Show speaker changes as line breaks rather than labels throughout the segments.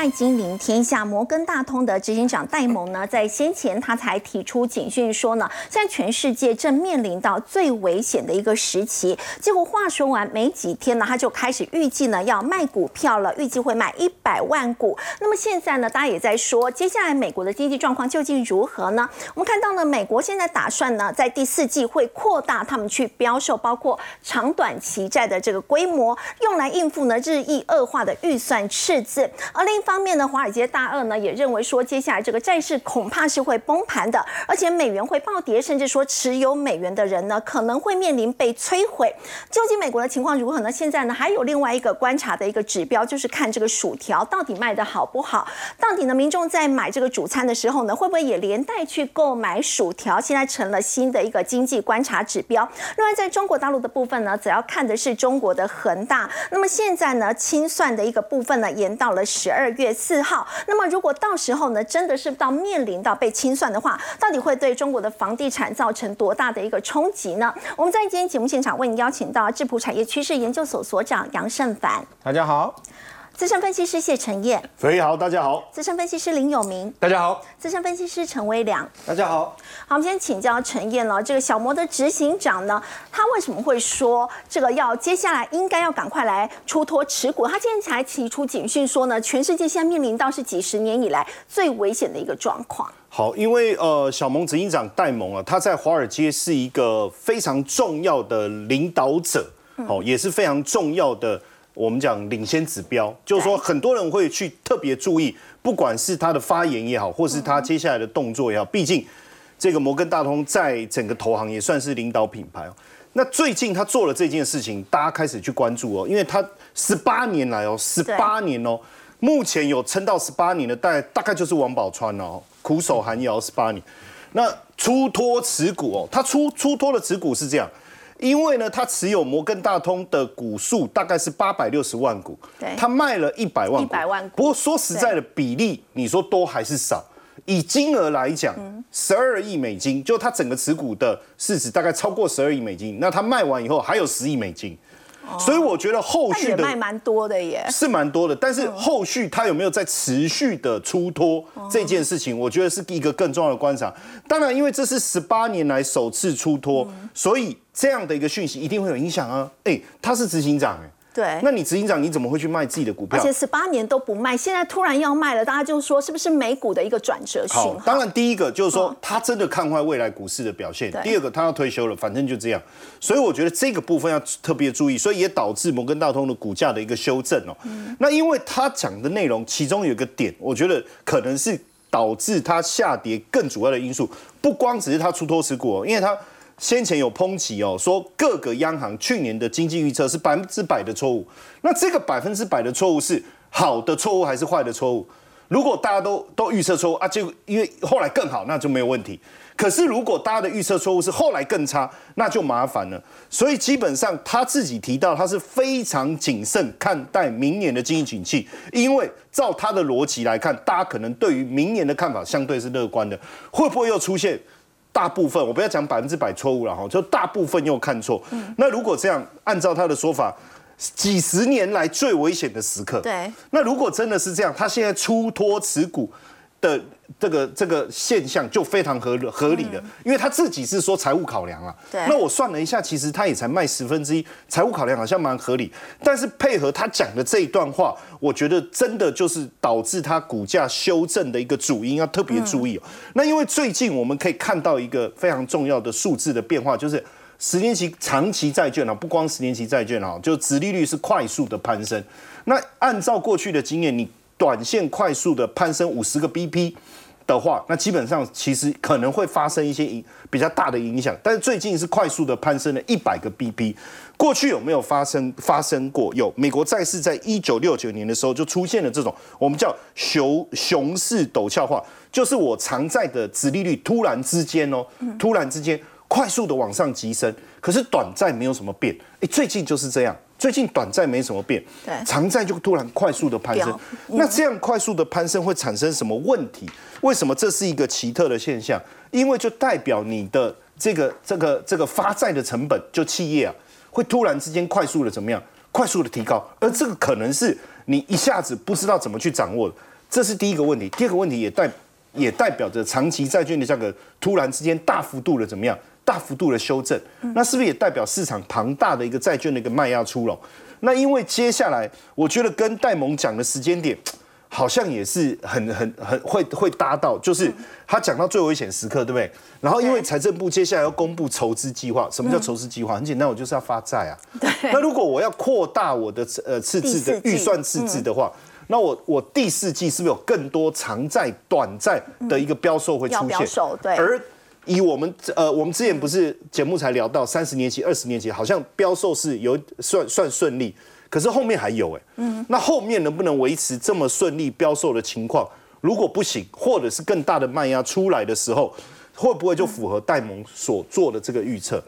快金临天下，摩根大通的执行长戴蒙呢，在先前他才提出警讯说呢，现在全世界正面临到最危险的一个时期。结果话说完没几天呢，他就开始预计呢要卖股票了，预计会卖一百万股。那么现在呢，大家也在说，接下来美国的经济状况究竟如何呢？我们看到呢，美国现在打算呢，在第四季会扩大他们去标售包括长短期债的这个规模，用来应付呢日益恶化的预算赤字。而另一方面呢，华尔街大鳄呢也认为说，接下来这个债市恐怕是会崩盘的，而且美元会暴跌，甚至说持有美元的人呢可能会面临被摧毁。究竟美国的情况如何呢？现在呢还有另外一个观察的一个指标，就是看这个薯条到底卖的好不好。到底呢，民众在买这个主餐的时候呢，会不会也连带去购买薯条？现在成了新的一个经济观察指标。另外，在中国大陆的部分呢，只要看的是中国的恒大。那么现在呢，清算的一个部分呢，延到了十二月四号。那么如果到时候呢，真的是到面临到被清算的话，到底会对中国的房地产造成多大的一个冲击呢？我们在今天节目现场为您邀请到智普产业趋势研究所所长杨胜凡，
大家好；
资深分析师谢承彦，
肥好，大家好；
资深分析师林有明，
大家好；
资深分析师陈威良，
大家好。
好，我们先请教陈燕了。这个小摩的执行长呢，他为什么会说这个要接下来应该要赶快来出脱持股？他今天才提出警讯说呢，全世界现在面临到是几十年以来最危险的一个状况。
好，因为呃，小蒙执行长戴蒙啊，他在华尔街是一个非常重要的领导者，好，也是非常重要的我们讲领先指标，就是说很多人会去特别注意，不管是他的发言也好，或是他接下来的动作也好，毕竟这个摩根大通在整个投行也算是领导品牌哦。那最近他做了这件事情，大家开始去关注哦，因为他十八年来哦，十八年哦，目前有撑到十八年的，大概大概就是王宝钏哦，苦守寒窑十八年。那出脱持股哦，他出出脱的持股是这样，因为呢，他持有摩根大通的股数大概是八百六十万股，他卖了一百万股
，100万股
不过说实在的，比例你说多还是少？以金额来讲，十二亿美金，就他整个持股的市值大概超过十二亿美金，那他卖完以后还有十亿美金，所以我觉得后续的
也卖蛮多的耶。
是蛮多的，但是后续他有没有在持续的出脱这件事情，我觉得是一个更重要的观察。当然，因为这是十八年来首次出脱，所以这样的一个讯息一定会有影响啊。哎，他是执行长哎，
对，
那你执行长你怎么会去卖自己的股票？
而且十八年都不卖，现在突然要卖了，大家就说是不是美股的一个转折讯号？，
好当然第一个就是说他真的看坏未来股市的表现。第二个他要退休了，反正就这样。所以我觉得这个部分要特别注意，所以也导致摩根大通的股价的一个修正哦。那因为他讲的内容，其中有一个点，我觉得可能是导致它下跌更主要的因素，不光只是他出脱持股、哦，因为他。先前有抨击哦，说各个央行去年的经济预测是百分之百的错误。那这个百分之百的错误是好的错误还是坏的错误？如果大家都都预测错误啊，就因为后来更好，那就没有问题。可是如果大家的预测错误是后来更差，那就麻烦了。所以基本上他自己提到，他是非常谨慎看待明年的经济景气，因为照他的逻辑来看，大家可能对于明年的看法相对是乐观的。会不会又出现大部分？我不要讲百分之百错误了哈，就大部分又看错。那如果这样，按照他的说法，几十年来最危险的时刻，
对，
那如果真的是这样，他现在出脱持股的这个这个现象就非常合合理的，因为他自己是说财务考量啊。
对
那我算了一下，其实他也才卖十分之一，财务考量好像蛮合理。但是配合他讲的这一段话，我觉得真的就是导致他股价修正的一个主因，要特别注意哦。那因为最近我们可以看到一个非常重要的数字的变化，就是。十年期、长期债券啊，不光十年期债券啊，就殖利率是快速的攀升。那按照过去的经验，你短线快速的攀升五十个 BP 的话，那基本上其实可能会发生一些影比较大的影响。但是最近是快速的攀升了一百个 BP，过去有没有发生发生过？有，美国债市在一九六九年的时候就出现了这种我们叫熊熊市陡峭化，就是我长债的殖利率突然之间哦，突然之间。快速的往上急升，可是短债没有什么变。哎，最近就是这样，最近短债没什么变，
对
长债就突然快速的攀升。那这样快速的攀升会产生什么问题？为什么这是一个奇特的现象？因为就代表你的这个这个这个发债的成本，就企业啊，会突然之间快速的怎么样？快速的提高，而这个可能是你一下子不知道怎么去掌握的。这是第一个问题。第二个问题也代也代表着长期债券的价格突然之间大幅度的怎么样？大幅度的修正，那是不是也代表市场庞大的一个债券的一个卖压出笼？那因为接下来我觉得跟戴蒙讲的时间点。好像也是很很很会会搭到，就是他讲到最危险时刻，对不对？然后因为财政部接下来要公布筹资计划，什么叫筹资计划？很简单，我就是要发债啊。
对。
那如果我要扩大我的呃赤字的预算赤字的话，那我我第四季是不是有更多长债、短债的一个标售会出现？
对。
而以我们呃，我们之前不是节目才聊到三十年期、二十年期，好像标售是有算算顺利。可是后面还有哎，嗯，那后面能不能维持这么顺利标售的情况？如果不行，或者是更大的卖压出来的时候，会不会就符合戴蒙所做的这个预测？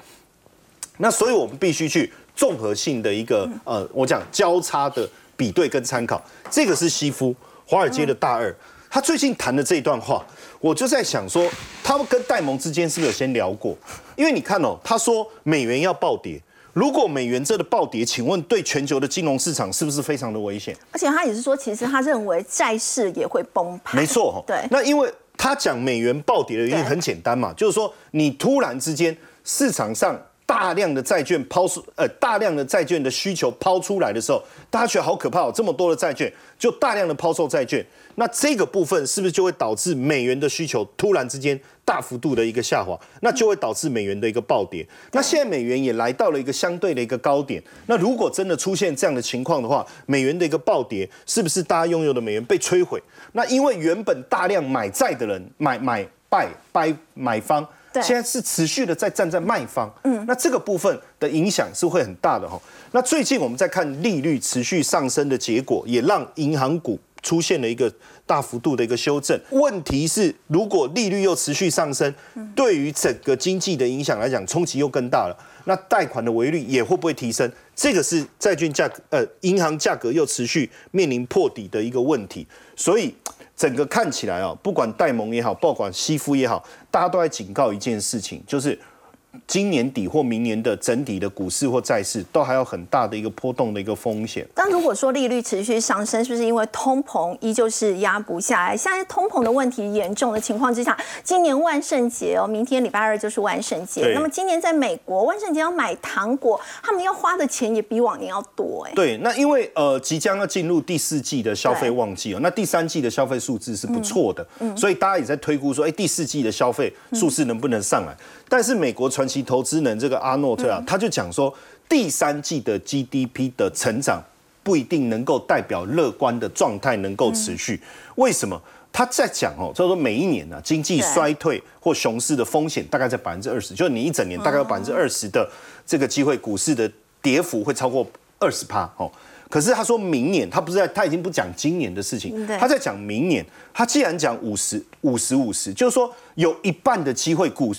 那所以我们必须去综合性的一个呃，我讲交叉的比对跟参考。这个是西夫华尔街的大二，他最近谈的这一段话，我就在想说，他们跟戴蒙之间是不是有先聊过？因为你看哦，他说美元要暴跌。如果美元这的暴跌，请问对全球的金融市场是不是非常的危险？
而且他也是说，其实他认为债市也会崩盘。
没错，
对。
那因为他讲美元暴跌的原因很简单嘛，就是说你突然之间市场上大量的债券抛出，呃，大量的债券的需求抛出来的时候，大家觉得好可怕哦，这么多的债券就大量的抛售债券。那这个部分是不是就会导致美元的需求突然之间大幅度的一个下滑？那就会导致美元的一个暴跌。那现在美元也来到了一个相对的一个高点。那如果真的出现这样的情况的话，美元的一个暴跌，是不是大家拥有的美元被摧毁？那因为原本大量买债的人买买拜拜买方，现在是持续的在站在卖方。嗯，那这个部分的影响是会很大的哈。那最近我们在看利率持续上升的结果，也让银行股。出现了一个大幅度的一个修正，问题是如果利率又持续上升，对于整个经济的影响来讲，冲击又更大了。那贷款的维率也会不会提升？这个是债券价格，呃，银行价格又持续面临破底的一个问题。所以整个看起来啊，不管戴蒙也好，不管西夫也好，大家都在警告一件事情，就是。今年底或明年的整体的股市或债市都还有很大的一个波动的一个风险。
但如果说利率持续上升，是不是因为通膨依旧是压不下来？现在通膨的问题严重的情况之下，今年万圣节哦，明天礼拜二就是万圣节。那么今年在美国万圣节要买糖果，他们要花的钱也比往年要多哎。
对，那因为呃即将要进入第四季的消费旺季哦，那第三季的消费数字是不错的，所以大家也在推估说，哎，第四季的消费数字能不能上来？但是美国传奇投资人这个阿诺特啊，他就讲说，第三季的 GDP 的成长不一定能够代表乐观的状态能够持续。为什么？他在讲哦，他说每一年呢，经济衰退或熊市的风险大概在百分之二十，就是你一整年大概有百分之二十的这个机会，股市的跌幅会超过二十趴哦。可是他说明年，他不是在，他已经不讲今年的事情，他在讲明年。他既然讲五十五十五十，就是说有一半的机会股。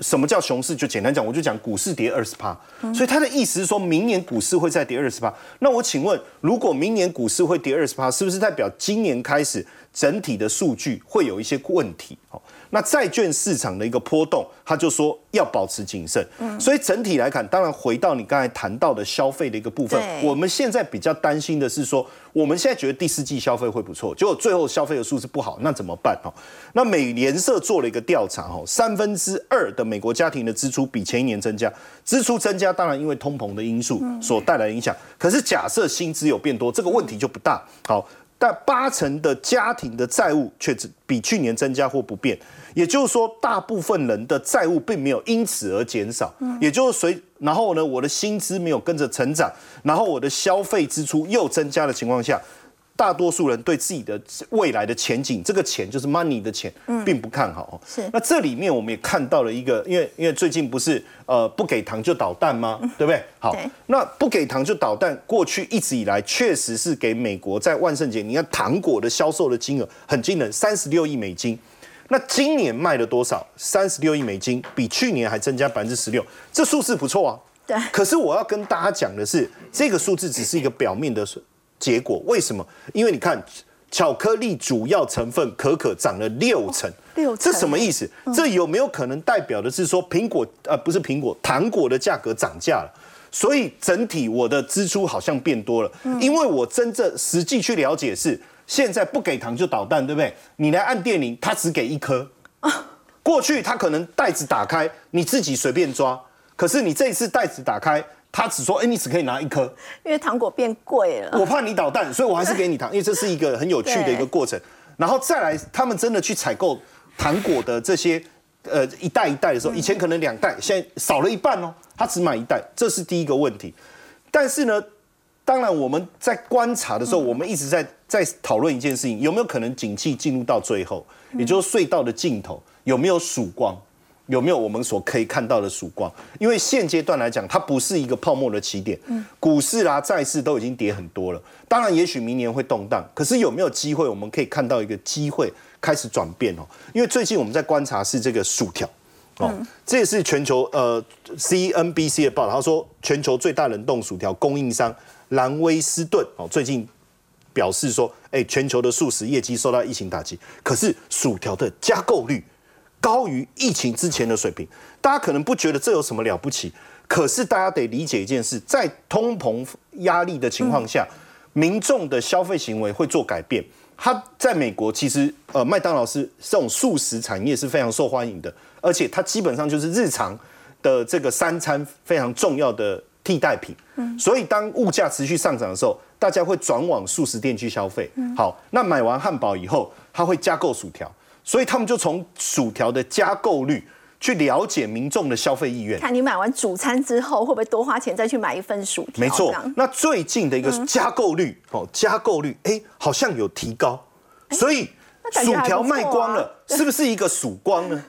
什么叫熊市？就简单讲，我就讲股市跌二十趴，所以他的意思是说明年股市会再跌二十趴。那我请问，如果明年股市会跌二十趴，是不是代表今年开始整体的数据会有一些问题？好。那债券市场的一个波动，他就说要保持谨慎。嗯，所以整体来看，当然回到你刚才谈到的消费的一个部分，我们现在比较担心的是说，我们现在觉得第四季消费会不错，结果最后消费的数字不好，那怎么办？哦，那美联社做了一个调查，哦，三分之二的美国家庭的支出比前一年增加，支出增加当然因为通膨的因素所带来影响，可是假设薪资有变多，这个问题就不大。好，但八成的家庭的债务却只比去年增加或不变。也就是说，大部分人的债务并没有因此而减少，嗯也就是随然后呢，我的薪资没有跟着成长，然后我的消费支出又增加的情况下，大多数人对自己的未来的前景，这个钱就是 money 的钱，并不看好。
是。
那这里面我们也看到了一个，因为因为最近不是呃不给糖就捣蛋吗？对不对？好，那不给糖就捣蛋，过去一直以来确实是给美国在万圣节，你看糖果的销售的金额很惊人，三十六亿美金。那今年卖了多少？三十六亿美金，比去年还增加百分之十六，这数字不错啊。
对。
可是我要跟大家讲的是，这个数字只是一个表面的结果。为什么？因为你看，巧克力主要成分可可涨了六成，
六
这什么意思？这有没有可能代表的是说，苹果呃不是苹果，糖果的价格涨价了？所以整体我的支出好像变多了，因为我真正实际去了解是。现在不给糖就捣蛋，对不对？你来按电铃，他只给一颗。过去他可能袋子打开，你自己随便抓，可是你这一次袋子打开，他只说，哎，你只可以拿一颗，
因为糖果变贵了。
我怕你捣蛋，所以我还是给你糖，因为这是一个很有趣的一个过程。然后再来，他们真的去采购糖果的这些，呃，一袋一袋的时候，以前可能两袋，现在少了一半哦，他只买一袋，这是第一个问题。但是呢，当然我们在观察的时候，我们一直在在讨论一件事情，有没有可能景气进入到最后，也就是隧道的尽头有没有曙光，有没有我们所可以看到的曙光？因为现阶段来讲，它不是一个泡沫的起点，股市啦、债市都已经跌很多了。当然，也许明年会动荡，可是有没有机会？我们可以看到一个机会开始转变哦。因为最近我们在观察是这个薯条哦，这也是全球呃 CNBC 的报道，他说全球最大冷冻薯条供应商兰威斯顿哦，最近表示说，哎，全球的素食业绩受到疫情打击，可是薯条的加购率高于疫情之前的水平。大家可能不觉得这有什么了不起，可是大家得理解一件事，在通膨压力的情况下。民众的消费行为会做改变。它在美国其实，呃，麦当劳是这种素食产业是非常受欢迎的，而且它基本上就是日常的这个三餐非常重要的替代品。嗯，所以当物价持续上涨的时候，大家会转往素食店去消费。好，那买完汉堡以后，他会加购薯条，所以他们就从薯条的加购率。去了解民众的消费意愿，
看你买完主餐之后会不会多花钱再去买一份薯条？
没错，那最近的一个加购率哦，加购率哎好像有提高，所以薯条卖光了，是不是一个曙光呢？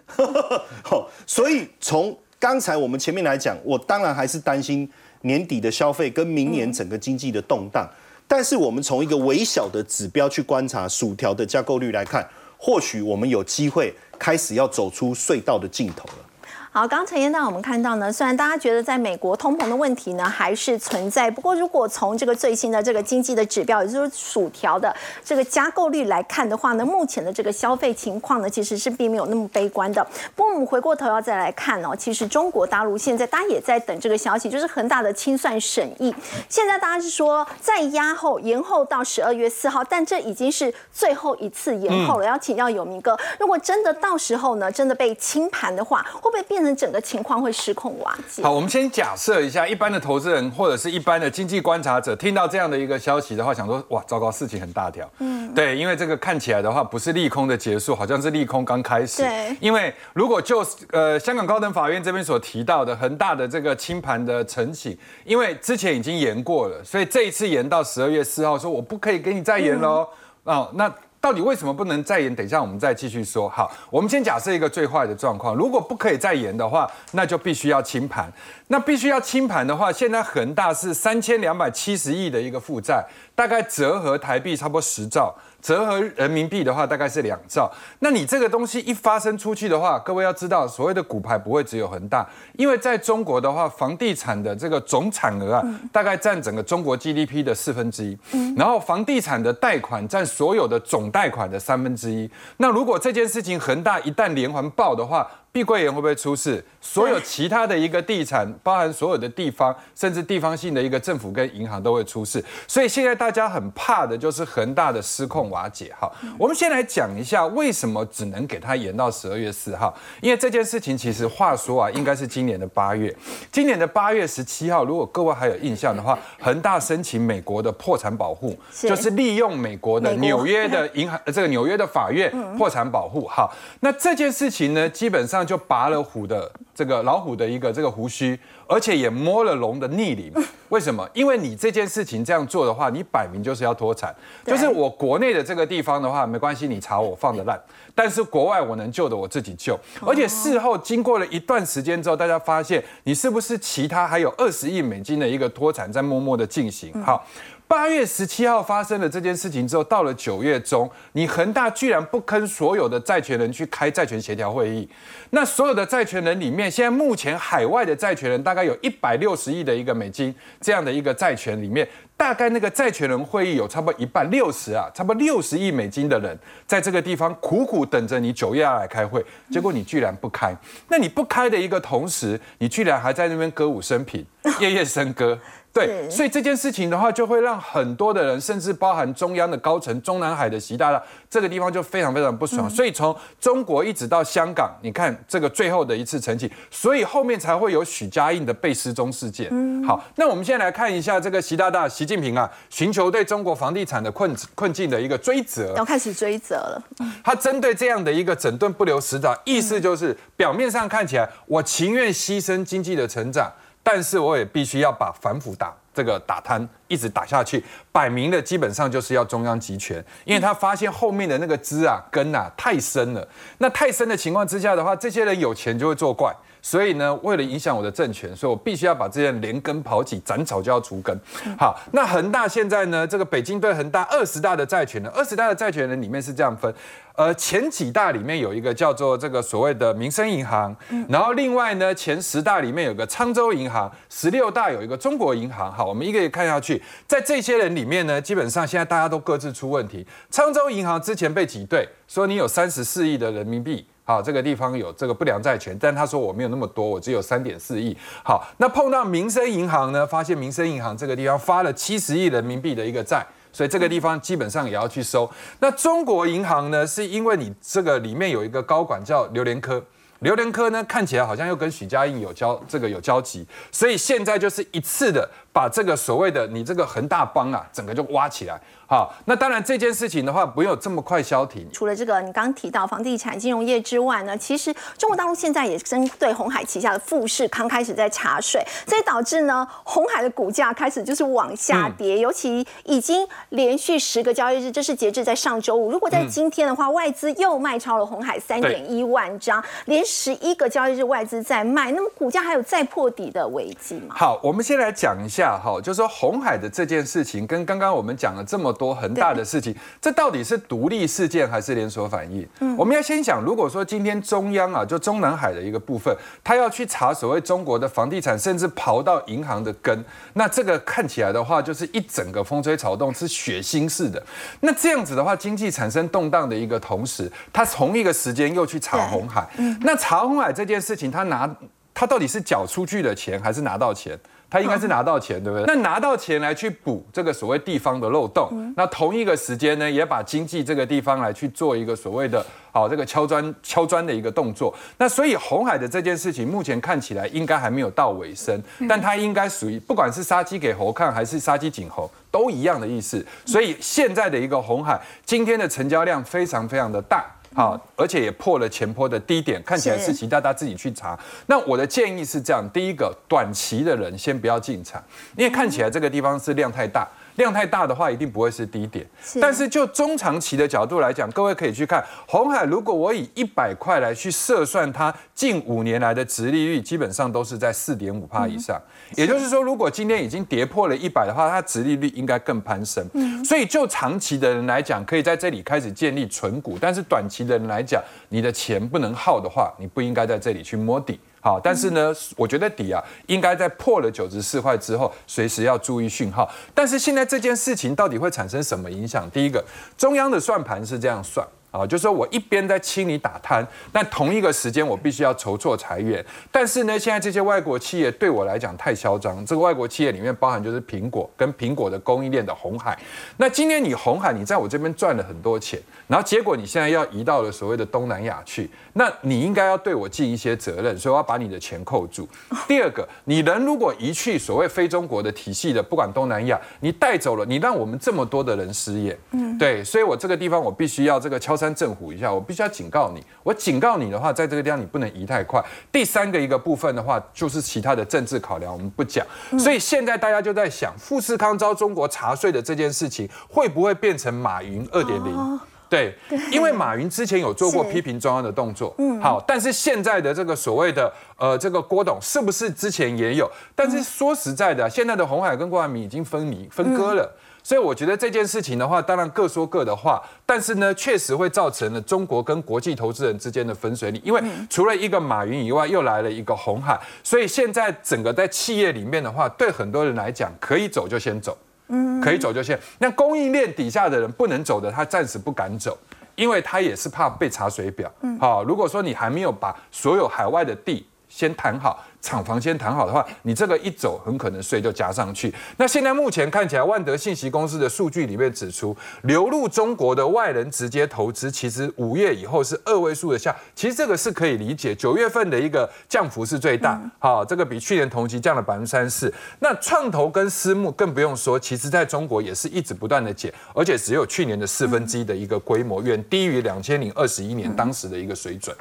好，所以从刚才我们前面来讲，我当然还是担心年底的消费跟明年整个经济的动荡，但是我们从一个微小的指标去观察薯条的加购率来看，或许我们有机会。开始要走出隧道的尽头了。
好，刚陈彦大，我们看到呢，虽然大家觉得在美国通膨的问题呢还是存在，不过如果从这个最新的这个经济的指标，也就是薯条的这个加购率来看的话呢，目前的这个消费情况呢其实是并没有那么悲观的。不过我们回过头要再来看哦，其实中国大陆现在大家也在等这个消息，就是恒大的清算审议，现在大家是说再压后延后到十二月四号，但这已经是最后一次延后了。要请教有明哥，如果真的到时候呢真的被清盘的话，会不会变？整个情况会失控瓦解。
好，我们先假设一下，一般的投资人或者是一般的经济观察者，听到这样的一个消息的话，想说哇，糟糕，事情很大条。嗯，对，因为这个看起来的话，不是利空的结束，好像是利空刚开始。
对，
因为如果就呃香港高等法院这边所提到的恒大的这个清盘的申请，因为之前已经延过了，所以这一次延到十二月四号，说我不可以给你再延喽。哦，那。到底为什么不能再延？等一下我们再继续说。好，我们先假设一个最坏的状况，如果不可以再延的话，那就必须要清盘。那必须要清盘的话，现在恒大是三千两百七十亿的一个负债，大概折合台币差不多十兆。折合人民币的话，大概是两兆。那你这个东西一发生出去的话，各位要知道，所谓的股牌不会只有恒大，因为在中国的话，房地产的这个总产额啊，大概占整个中国 GDP 的四分之一。然后房地产的贷款占所有的总贷款的三分之一。那如果这件事情恒大一旦连环爆的话，碧桂园会不会出事？所有其他的一个地产，包含所有的地方，甚至地方性的一个政府跟银行都会出事。所以现在大家很怕的就是恒大的失控瓦解。哈，我们先来讲一下为什么只能给它延到十二月四号。因为这件事情其实话说啊，应该是今年的八月。今年的八月十七号，如果各位还有印象的话，恒大申请美国的破产保护，就是利用美国的纽约的银行，这个纽约的法院破产保护。好，那这件事情呢，基本上。就拔了虎的这个老虎的一个这个胡须，而且也摸了龙的逆鳞。为什么？因为你这件事情这样做的话，你摆明就是要脱产。就是我国内的这个地方的话，没关系，你查我放的烂。但是国外我能救的我自己救。而且事后经过了一段时间之后，大家发现你是不是其他还有二十亿美金的一个脱产在默默的进行？好。八月十七号发生了这件事情之后，到了九月中，你恒大居然不跟所有的债权人去开债权协调会议。那所有的债权人里面，现在目前海外的债权人大概有一百六十亿的一个美金这样的一个债权里面。大概那个债权人会议有差不多一半六十啊，差不多六十亿美金的人在这个地方苦苦等着你九月要来开会，结果你居然不开。那你不开的一个同时，你居然还在那边歌舞升平，夜夜笙歌。对，所以这件事情的话，就会让很多的人，甚至包含中央的高层、中南海的习大大，这个地方就非常非常不爽。所以从中国一直到香港，你看这个最后的一次澄清，所以后面才会有许家印的被失踪事件。好，那我们现在来看一下这个习大大、习近平啊，寻求对中国房地产的困困境的一个追责，
要开始追责了。
他针对这样的一个整顿不留死角，意思就是表面上看起来，我情愿牺牲经济的成长。但是我也必须要把反腐打这个打贪，一直打下去，摆明的基本上就是要中央集权，因为他发现后面的那个枝啊根啊太深了，那太深的情况之下的话，这些人有钱就会作怪。所以呢，为了影响我的政权，所以我必须要把这些连根刨起，斩草就要除根。好，那恒大现在呢，这个北京对恒大二十大的债权人，二十大的债权人里面是这样分，呃，前几大里面有一个叫做这个所谓的民生银行，然后另外呢，前十大里面有个沧州银行，十六大有一个中国银行。好，我们一个一个看下去，在这些人里面呢，基本上现在大家都各自出问题。沧州银行之前被挤兑，说你有三十四亿的人民币。好，这个地方有这个不良债权，但他说我没有那么多，我只有三点四亿。好，那碰到民生银行呢？发现民生银行这个地方发了七十亿人民币的一个债，所以这个地方基本上也要去收。那中国银行呢？是因为你这个里面有一个高管叫刘连科，刘连科呢看起来好像又跟许家印有交这个有交集，所以现在就是一次的把这个所谓的你这个恒大帮啊，整个就挖起来。好，那当然这件事情的话，不用这么快消停。
除了这个你刚刚提到房地产金融业之外呢，其实中国大陆现在也针对红海旗下的富士康开始在查税，所以导致呢红海的股价开始就是往下跌，尤其已经连续十个交易日，这是截至在上周五。如果在今天的话，外资又卖超了红海三点一万张，连十一个交易日外资在卖，那么股价还有再破底的危机吗？
好，我们先来讲一下哈，就是说红海的这件事情跟刚刚我们讲了这么。多很大的事情，这到底是独立事件还是连锁反应？嗯，我们要先想，如果说今天中央啊，就中南海的一个部分，他要去查所谓中国的房地产，甚至刨到银行的根，那这个看起来的话，就是一整个风吹草动，是血腥式的。那这样子的话，经济产生动荡的一个同时，他同一个时间又去查红海，那查红海这件事情，他拿他到底是缴出去的钱，还是拿到钱？他应该是拿到钱，对不对？那拿到钱来去补这个所谓地方的漏洞，那同一个时间呢，也把经济这个地方来去做一个所谓的，好这个敲砖敲砖的一个动作。那所以红海的这件事情，目前看起来应该还没有到尾声，但它应该属于不管是杀鸡给猴看，还是杀鸡儆猴，都一样的意思。所以现在的一个红海，今天的成交量非常非常的大。好，而且也破了前坡的低点，看起来是其大家自己去查。那我的建议是这样：第一个，短期的人先不要进场，因为看起来这个地方是量太大。量太大的话，一定不会是低点。但是就中长期的角度来讲，各位可以去看红海。如果我以一百块来去测算它近五年来的值利率，基本上都是在四点五帕以上。也就是说，如果今天已经跌破了一百的话，它值利率应该更攀升。所以就长期的人来讲，可以在这里开始建立存股。但是短期的人来讲，你的钱不能耗的话，你不应该在这里去摸底。好，但是呢，我觉得底啊，应该在破了九十四块之后，随时要注意讯号。但是现在这件事情到底会产生什么影响？第一个，中央的算盘是这样算。啊，就是说我一边在清理打贪，但同一个时间我必须要筹措裁员。但是呢，现在这些外国企业对我来讲太嚣张。这个外国企业里面包含就是苹果跟苹果的供应链的红海。那今天你红海，你在我这边赚了很多钱，然后结果你现在要移到了所谓的东南亚去，那你应该要对我尽一些责任，所以我要把你的钱扣住。第二个，你人如果移去所谓非中国的体系的，不管东南亚，你带走了，你让我们这么多的人失业。嗯，对，所以我这个地方我必须要这个敲。三政府一下，我必须要警告你。我警告你的话，在这个地方你不能移太快。第三个一个部分的话，就是其他的政治考量，我们不讲。所以现在大家就在想，富士康遭中国查税的这件事情，会不会变成马云二点零？对，因为马云之前有做过批评中央的动作。嗯，好，但是现在的这个所谓的呃，这个郭董是不是之前也有？但是说实在的，现在的红海跟郭台铭已经分离分割了。所以我觉得这件事情的话，当然各说各的话，但是呢，确实会造成了中国跟国际投资人之间的分水岭。因为除了一个马云以外，又来了一个红海，所以现在整个在企业里面的话，对很多人来讲，可以走就先走。嗯，可以走就先。那供应链底下的人不能走的，他暂时不敢走，因为他也是怕被查水表。嗯，好，如果说你还没有把所有海外的地先谈好。厂房先谈好的话，你这个一走，很可能税就加上去。那现在目前看起来，万德信息公司的数据里面指出，流入中国的外人直接投资，其实五月以后是二位数的下，其实这个是可以理解。九月份的一个降幅是最大，好，这个比去年同期降了百分之三四。那创投跟私募更不用说，其实在中国也是一直不断的减，而且只有去年的四分之一的一个规模，远低于两千零二十一年当时的一个水准。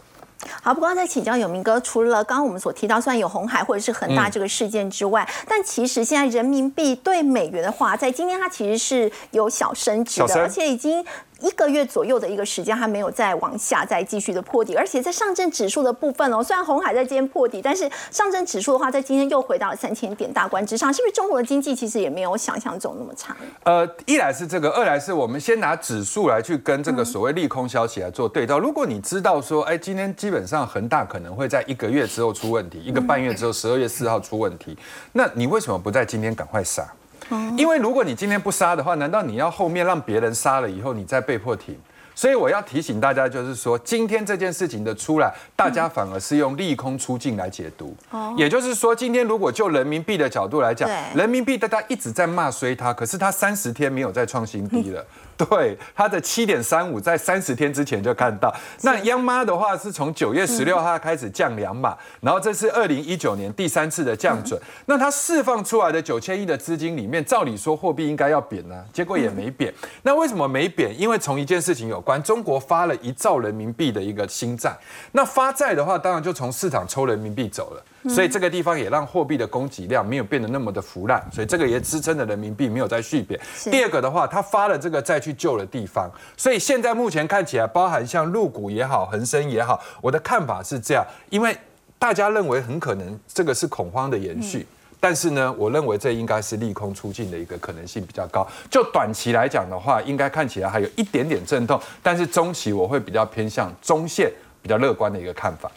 好，不过再请教有明哥，除了刚刚我们所提到，虽然有红海或者是恒大这个事件之外，但其实现在人民币对美元的话，在今天它其实是有小升值的，而且已经。一个月左右的一个时间，还没有再往下再继续的破底，而且在上证指数的部分哦，虽然红海在今天破底，但是上证指数的话，在今天又回到了三千点大关之上，是不是中国的经济其实也没有想象中那么差？
呃，一来是这个，二来是我们先拿指数来去跟这个所谓利空消息来做对照。如果你知道说，哎，今天基本上恒大可能会在一个月之后出问题，一个半月之后，十二月四号出问题，那你为什么不在今天赶快杀？因为如果你今天不杀的话，难道你要后面让别人杀了以后，你再被迫停？所以我要提醒大家，就是说，今天这件事情的出来，大家反而是用利空出尽来解读。哦，也就是说，今天如果就人民币的角度来讲，人民币大家一直在骂衰它，可是它三十天没有再创新低了。对，它的七点三五在三十天之前就看到。那央妈的话是从九月十六号开始降两码，然后这是二零一九年第三次的降准。那它释放出来的九千亿的资金里面，照理说货币应该要贬呢，结果也没贬。那为什么没贬？因为从一件事情有关，中国发了一兆人民币的一个新债。那发债的话，当然就从市场抽人民币走了。所以这个地方也让货币的供给量没有变得那么的腐烂，所以这个也支撑着人民币没有再续贬。第二个的话，他发了这个再去救了地方，所以现在目前看起来，包含像入股也好，恒生也好，我的看法是这样，因为大家认为很可能这个是恐慌的延续，但是呢，我认为这应该是利空出尽的一个可能性比较高。就短期来讲的话，应该看起来还有一点点震动，但是中期我会比较偏向中线比较乐观的一个看法。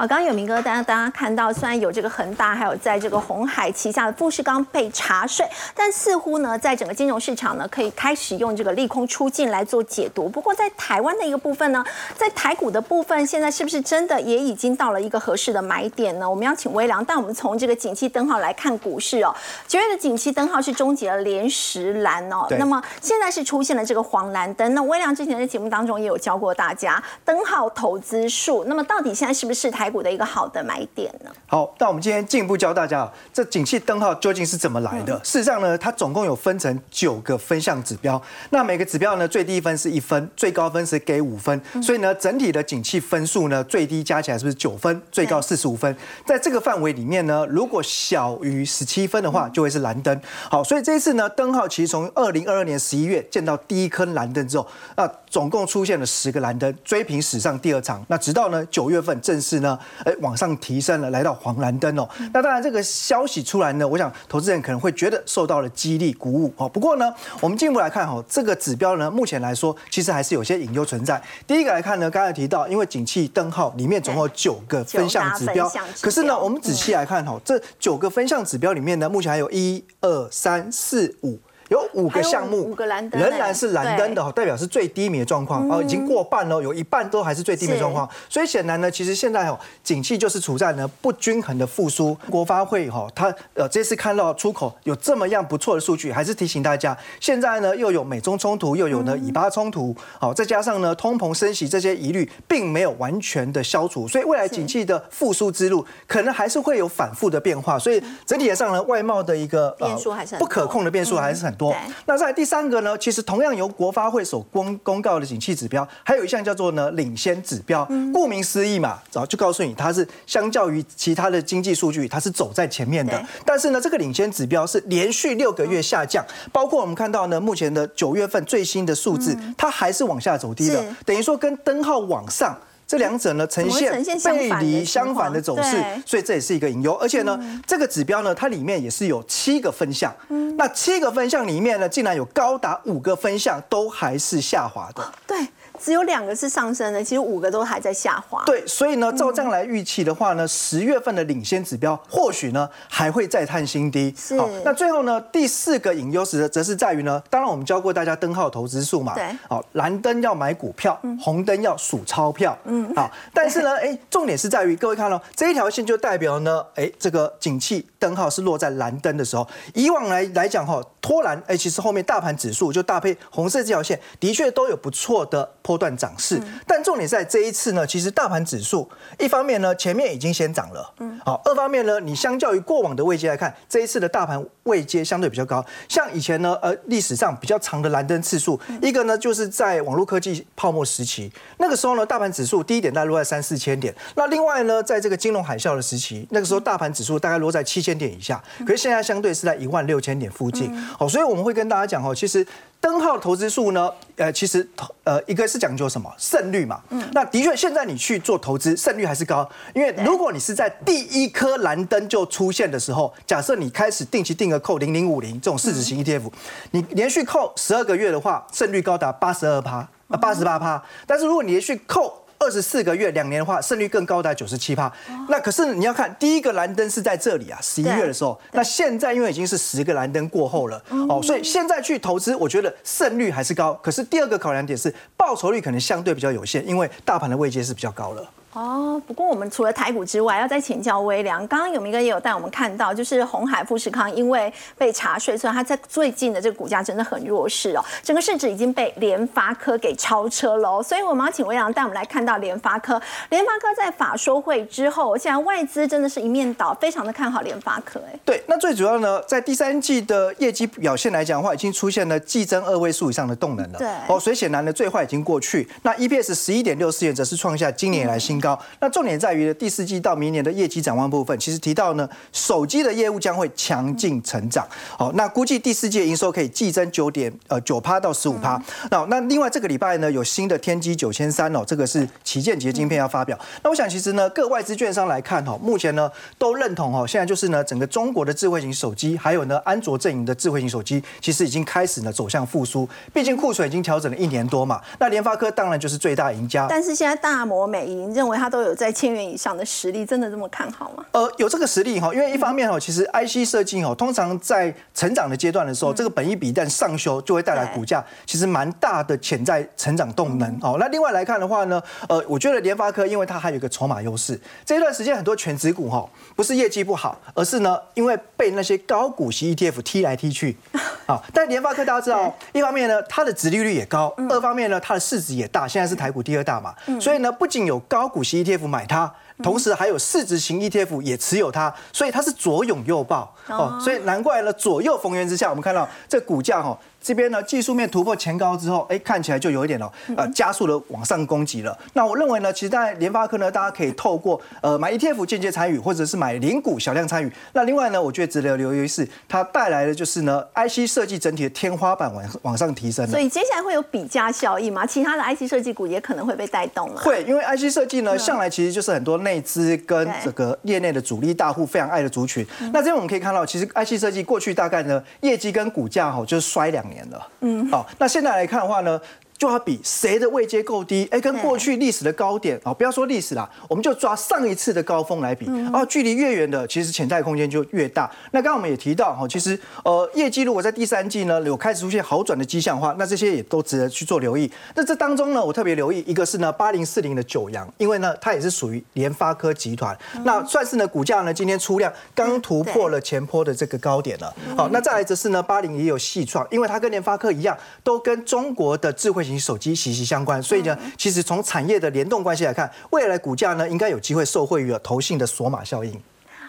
好，刚刚有明哥，大家大家看到，虽然有这个恒大，还有在这个红海旗下的富士康被查税，但似乎呢，在整个金融市场呢，可以开始用这个利空出尽来做解读。不过在台湾的一个部分呢，在台股的部分，现在是不是真的也已经到了一个合适的买点呢？我们要请微良，但我们从这个景气灯号来看股市哦。九月的景气灯号是终结了连十蓝哦，那么现在是出现了这个黄蓝灯。那微良之前在节目当中也有教过大家灯号投资数，那么到底现在是不是台？股的一个好的买点呢？
好，那我们今天进一步教大家，这景气灯号究竟是怎么来的？事实上呢，它总共有分成九个分项指标，那每个指标呢，最低分是一分，最高分是给五分，所以呢，整体的景气分数呢，最低加起来是不是九分？最高四十五分，在这个范围里面呢，如果小于十七分的话，就会是蓝灯。好，所以这一次呢，灯号其实从二零二二年十一月见到第一颗蓝灯之后，那总共出现了十个蓝灯，追平史上第二长。那直到呢九月份正式呢。哎，往上提升了，来到黄蓝灯哦。那当然，这个消息出来呢，我想投资人可能会觉得受到了激励鼓舞哦。不过呢，我们进一步来看哈，这个指标呢，目前来说其实还是有些隐忧存在。第一个来看呢，刚才提到，因为景气灯号里面总共有九个分项指标，可是呢，我们仔细来看哈，这九个分项指标里面呢，目前还有一二三四五。有五个项目，仍然是蓝灯的，代表是最低迷的状况哦，已经过半了，有一半都还是最低迷状况。所以显然呢，其实现在哦，景气就是处在呢不均衡的复苏。国发会哈，他呃这次看到出口有这么样不错的数据，还是提醒大家，现在呢又有美中冲突，又有呢以巴冲突，好再加上呢通膨升息这些疑虑，并没有完全的消除，所以未来景气的复苏之路可能还是会有反复的变化。所以整体上呢，外贸的一个
变数还是
不可控的变数还是很。多，那在第三个呢？其实同样由国发会所公公告的景气指标，还有一项叫做呢领先指标。顾名思义嘛，然后就告诉你它是相较于其他的经济数据，它是走在前面的。但是呢，这个领先指标是连续六个月下降，包括我们看到呢，目前的九月份最新的数字，它还是往下走低的，等于说跟灯号往上。这两者呢呈现背离相反的走势，所以这也是一个隐忧。而且呢，这个指标呢，它里面也是有七个分项。那七个分项里面呢，竟然有高达五个分项都还是下滑的。
对。只有两个是上升的，其实五个都还在下滑。
对，所以呢，照这样来预期的话呢，十月份的领先指标或许呢还会再探新低。
是。
那最后呢，第四个隐忧时则是在于呢，当然我们教过大家灯号投资数嘛，
对。
好，蓝灯要买股票，红灯要数钞票，嗯，好，但是呢，哎，重点是在于各位看到这一条线就代表呢，哎，这个景气灯号是落在蓝灯的时候，以往来来讲哈，拖蓝，哎，其实后面大盘指数就搭配红色这条线，的确都有不错的波段涨势，但重点在这一次呢，其实大盘指数一方面呢，前面已经先涨了，嗯，好，二方面呢，你相较于过往的位阶来看，这一次的大盘位阶相对比较高，像以前呢，呃，历史上比较长的蓝灯次数，一个呢就是在网络科技泡沫时期，那个时候呢，大盘指数低点大概落在三四千点，那另外呢，在这个金融海啸的时期，那个时候大盘指数大概落在七千点以下，可是现在相对是在一万六千点附近，好，所以我们会跟大家讲哦，其实。灯号投资数呢？呃，其实投呃，一个是讲究什么胜率嘛。嗯。那的确，现在你去做投资，胜率还是高。因为如果你是在第一颗蓝灯就出现的时候，假设你开始定期定额扣零零五零这种市值型 ETF，你连续扣十二个月的话，胜率高达八十二趴啊，八十八趴。但是如果你连续扣二十四个月，两年的话，胜率更高达九十七趴。那可是你要看第一个蓝灯是在这里啊，十一月的时候。那现在因为已经是十个蓝灯过后了，哦，所以现在去投资，我觉得胜率还是高。可是第二个考量点是报酬率可能相对比较有限，因为大盘的位阶是比较高了。
哦，不过我们除了台股之外，要再请教微良。刚刚有明哥也有带我们看到，就是红海富士康因为被查税，所以它在最近的这个股价真的很弱势哦，整个市值已经被联发科给超车了。所以我们要请微良带我们来看到联发科。联发科在法说会之后，现在外资真的是一面倒，非常的看好联发科。哎，
对，那最主要呢，在第三季的业绩表现来讲的话，已经出现了季增二位数以上的动能了。
对，
哦，所以显然呢，最坏已经过去。那 EPS 十一点六四元，则是创下今年以来新高。那重点在于第四季到明年的业绩展望部分，其实提到呢，手机的业务将会强劲成长。好，那估计第四季营收可以季增九点呃九趴到十五趴。那那另外这个礼拜呢，有新的天玑九千三哦，这个是旗舰级晶片要发表。那我想其实呢，各外资券商来看哈，目前呢都认同哦，现在就是呢整个中国的智慧型手机，还有呢安卓阵营的智慧型手机，其实已经开始呢走向复苏。毕竟库存已经调整了一年多嘛。那联发科当然就是最大赢家。
但是现在大摩美银认为它都有。在千元以上的实力，真的这么看好吗？
呃，有这个实力哈，因为一方面哈，其实 IC 设计哈，通常在成长的阶段的时候，这个本益比一旦上修，就会带来股价其实蛮大的潜在成长动能哦。那另外来看的话呢，呃，我觉得联发科因为它还有一个筹码优势，这一段时间很多全职股哈，不是业绩不好，而是呢，因为被那些高股息 ETF 踢来踢去 啊。但联发科大家知道，一方面呢，它的殖利率也高，二方面呢，它的市值也大，现在是台股第二大嘛，所以呢，不仅有高股息 ETF。买它，同时还有市值型 ETF 也持有它，所以它是左拥右抱哦，所以难怪呢，左右逢源之下，我们看到这股价哈。这边呢，技术面突破前高之后，哎，看起来就有一点了，呃，加速的往上攻击了。那我认为呢，其实在联发科呢，大家可以透过呃买 ETF 间接参与，或者是买零股小量参与。那另外呢，我觉得值得留意是，它带来的就是呢，IC 设计整体的天花板往往上提升。
所以接下来会有比价效应吗？其他的 IC 设计股也可能会被带动了。
会，因为 IC 设计呢，向来其实就是很多内资跟这个业内的主力大户非常爱的族群。那这边我们可以看到，其实 IC 设计过去大概呢，业绩跟股价哈，就是衰两年了。嗯。好，那现在来看的话呢？就要比谁的位阶够低，哎，跟过去历史的高点啊，不要说历史啦，我们就抓上一次的高峰来比，啊，距离越远的，其实潜在空间就越大。那刚刚我们也提到哈，其实呃，业绩如果在第三季呢有开始出现好转的迹象的话，那这些也都值得去做留意。那这当中呢，我特别留意一个是呢八零四零的九阳，因为呢它也是属于联发科集团，那算是呢股价呢今天出量刚突破了前坡的这个高点了。好，那再来则是呢八零也有细创，因为它跟联发科一样，都跟中国的智慧。手机息息相关，所以呢，其实从产业的联动关系来看，未来股价呢应该有机会受惠于投信的索马效应。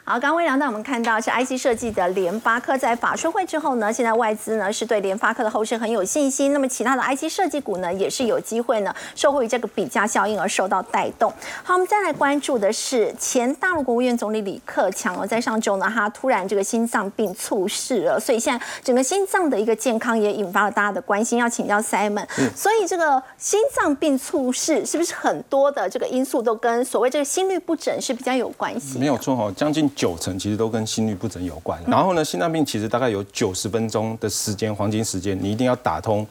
好，刚刚微良带我们看到是 IC 设计的联发科，在法说会之后呢，现在外资呢是对联发科的后市很有信心。那么其他的 IC 设计股呢，也是有机会呢，受惠于这个比价效应而受到带动。好，我们再来关注的是前大陆国务院总理李克强哦，在上周呢，他突然这个心脏病猝逝了，所以现在整个心脏的一个健康也引发了大家的关心，要请教 Simon。所以这个心脏病猝逝是不是很多的这个因素都跟所谓这个心律不整是比较有关系？
没有错哈，将近。九成其实都跟心律不整有关。然后呢，心脏病其实大概有九十分钟的时间，黄金时间，你一定要打通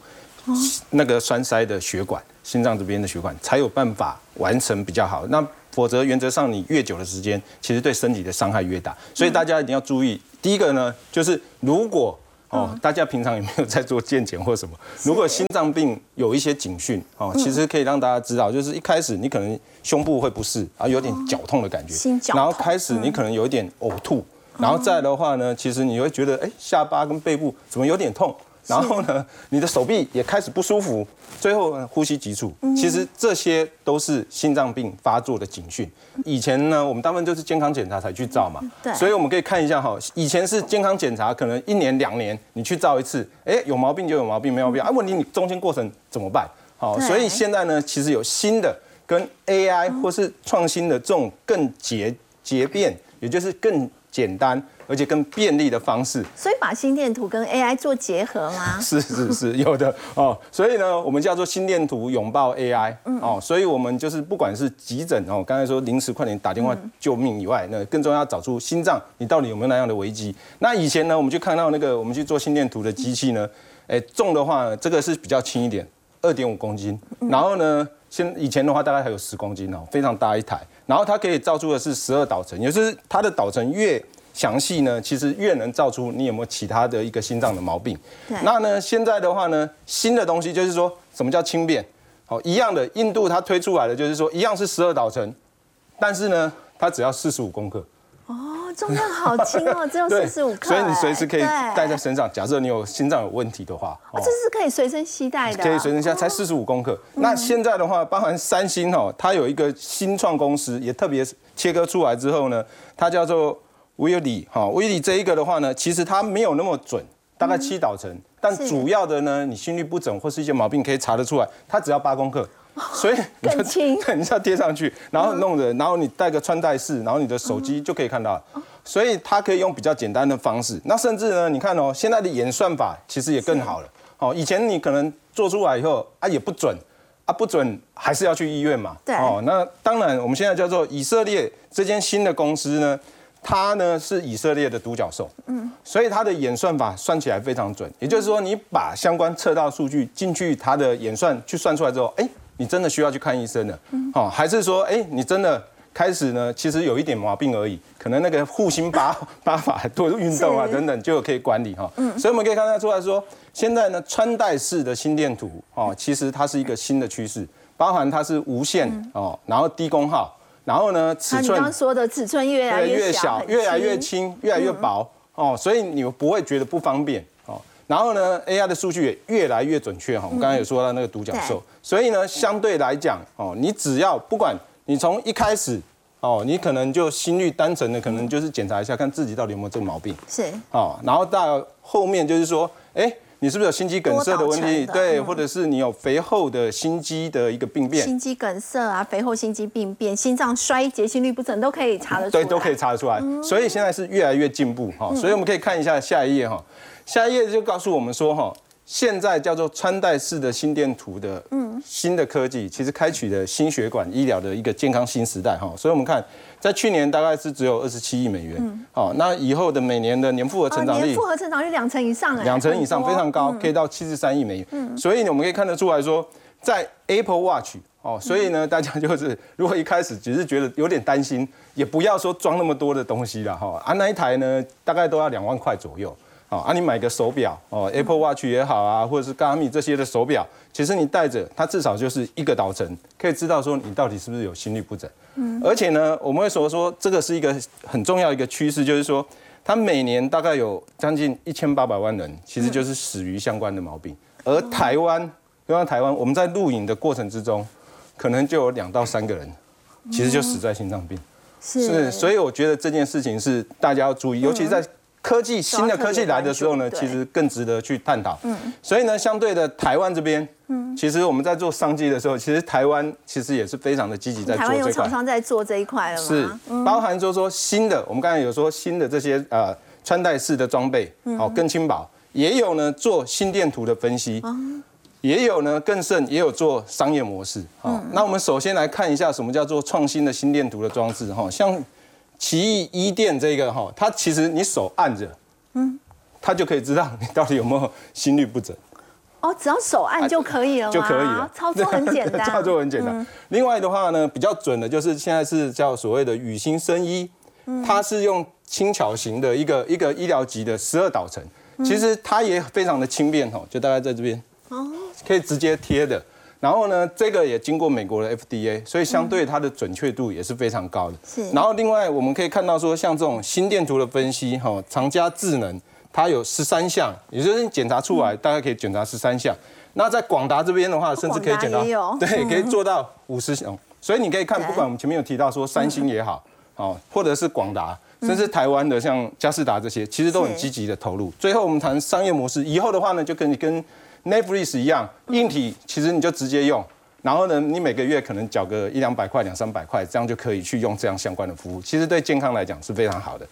那个栓塞的血管。心脏这边的血管，才有办法完成比较好。那否则原则上你越久的时间，其实对身体的伤害越大。所以大家一定要注意，第一个呢，就是如果哦，大家平常有没有在做健检或什么？如果心脏病有一些警讯哦，其实可以让大家知道，就是一开始你可能胸部会不适啊，有点绞痛的感觉，然后开始你可能有一点呕吐，然后再的话呢，其实你会觉得哎下巴跟背部怎么有点痛，然后呢你的手臂也开始不舒服，最后呢呼吸急促，其实这些都是心脏病发作的警讯。以前呢，我们大部分就是健康检查才去照嘛，
对。
所以我们可以看一下哈，以前是健康检查，可能一年两年你去照一次，哎，有毛病就有毛病，没毛病啊，问题你中间过程怎么办？好，所以现在呢，其实有新的跟 AI 或是创新的这种更捷捷便，也就是更简单而且更便利的方式，
所以把心电图跟 AI 做结合吗？
是是是有的。哦，所以呢，我们叫做心电图拥抱 AI 哦，所以我们就是不管是急诊哦，刚才说临时快点打电话救命以外，那更重要要找出心脏你到底有没有那样的危机。那以前呢，我们就看到那个我们去做心电图的机器呢，哎重的话这个是比较轻一点，二点五公斤，然后呢，现以前的话大概还有十公斤哦，非常大一台，然后它可以造出的是十二导程，也就是它的导程越详细呢，其实越能照出你有没有其他的一个心脏的毛病
对。
那呢，现在的话呢，新的东西就是说什么叫轻便？好，一样的，印度它推出来的就是说一样是十二导程，但是呢，它只要四十五公克。
哦，重量好轻哦，只有 四十五克，
所以你随时可以带在身上。假设你有心脏有问题的话，
哦，这是可以随身携带的，
可以随身携带，才四十五公克。那现在的话，包含三星哦，它有一个新创公司，也特别切割出来之后呢，它叫做威里哈，威里这一个的话呢，其实它没有那么准，大概七导程，但主要的呢，你心率不整或是一些毛病可以查得出来，它只要八公克。所以你就
更轻
对，你只要贴上去，然后弄着，然后你带个穿戴式，然后你的手机就可以看到了。所以它可以用比较简单的方式。那甚至呢，你看哦，现在的演算法其实也更好了。哦，以前你可能做出来以后啊也不准，啊不准还是要去医院嘛。
对
哦，那当然我们现在叫做以色列这间新的公司呢，它呢是以色列的独角兽。嗯。所以它的演算法算起来非常准，也就是说你把相关测到数据进去它的演算去算出来之后，哎，你真的需要去看医生了。哦，还是说，哎，你真的。开始呢，其实有一点毛病而已，可能那个护心八八法多运动啊等等就可以管理哈。所以我们可以看得出来说，现在呢穿戴式的心电图哦，其实它是一个新的趋势，包含它是无线哦，然后低功耗，然后呢尺寸
那你刚刚说的尺寸越来
越
小，
越来越轻，越来越薄哦，所以你不会觉得不方便哦。然后呢，AI 的数据也越来越准确哈。我们刚才有说到那个独角兽
对，
所以呢，相对来讲哦，你只要不管你从一开始哦，你可能就心率单纯的可能就是检查一下，看自己到底有没有这个毛病
是
哦，然后到后面就是说，哎。你是不是有心肌梗塞的问题？对，
嗯
或者是你有肥厚的心肌的一个病变？
心肌梗塞啊、肥厚心肌病变、心脏衰竭、心律不整都可以查得出来，
对，都可以查得出来。所以现在是越来越进步哈，所以我们可以看一下下一页哈，下一页就告诉我们说哈，现在叫做穿戴式的心电图的新的科技，其实开启了心血管医疗的一个健康新时代哈。所以我们看，在去年大概是只有二十七亿美元，好，那以后的每年的年复合
啊
成长率
年复合成长率两成以上哎，
两成以上非常高，可以到七十三亿美元。所以呢，我们可以看得出来说，在 Apple Watch 哦，所以呢，大家就是如果一开始只是觉得有点担心，也不要说装那么多的东西了哈。啊，那一台呢，大概都要两万块左右。哦，啊，你买个手表哦，Apple Watch 也好啊，或者是 Garmin 这些的手表，其实你戴着它至少就是一个导程，可以知道说你到底是不是有心律不整。嗯，而且呢，我们会说说这个是一个很重要一个趋势，就是说它每年大概有将近一千八百万人，其实就是死于相关的毛病。而台湾，就像台湾，我们在录影的过程之中，可能就有两到三个人，其实就死在心脏病。是，所以我觉得这件事情是大家要注意，尤其是在科技新的科技来的时候呢，其实更值得去探讨。嗯，所以呢，相对的台湾这边，嗯，其实我们在做商机的时候，其实台湾其实也是非常的积极在做
台湾有
这块
厂。商在做这一块了吗？
是，包含就是说新的，我们刚才有说新的这些呃穿戴式的装备，好、更轻薄，也有呢做心电图的分析，也有呢更甚，也有做商业模式。好、那我们首先来看一下什么叫做创新的心电图的装置哈，像奇异一电这个哈，它其实你手按着，嗯，它就可以知道你到底有没有心律不整。
哦，只要手按就可以了吗？
就可以了，
操作很简单，
操作很简单。另外的话呢，比较准的就是现在是叫所谓的雨欣生医，它是用轻巧型的一个一个医疗级的十二导程，其实它也非常的轻便哦，就大概在这边，哦，可以直接贴的。然后呢，这个也经过美国的 FDA，所以相对它的准确度也是非常高的。
是。
然后另外我们可以看到说，像这种心电图的分析，哈，长加智能，它有十三项，也就是检查出来大概可以检查十三项。那在广达这边的话，甚至可以检查，对，可以做到五十项。所以你可以看，不管我们前面有提到说三星也好，哦，或者是广达，甚至台湾的像嘉士达这些，其实都很积极的投入。最后我们谈商业模式，以后的话呢，就可以跟。Netflix 一样，硬体其实你就直接用，然后呢，你每个月可能缴个一两百块、两三百块，这样就可以去用这样相关的服务。其实对健康来讲是非常好的。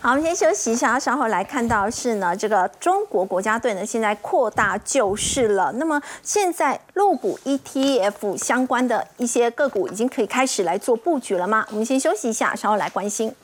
好，我们先休息一下，稍后来看到是呢，这个中国国家队呢现在扩大救市了。那么现在入股 ETF 相关的一些个股已经可以开始来做布局了吗？我们先休息一下，稍后来关心。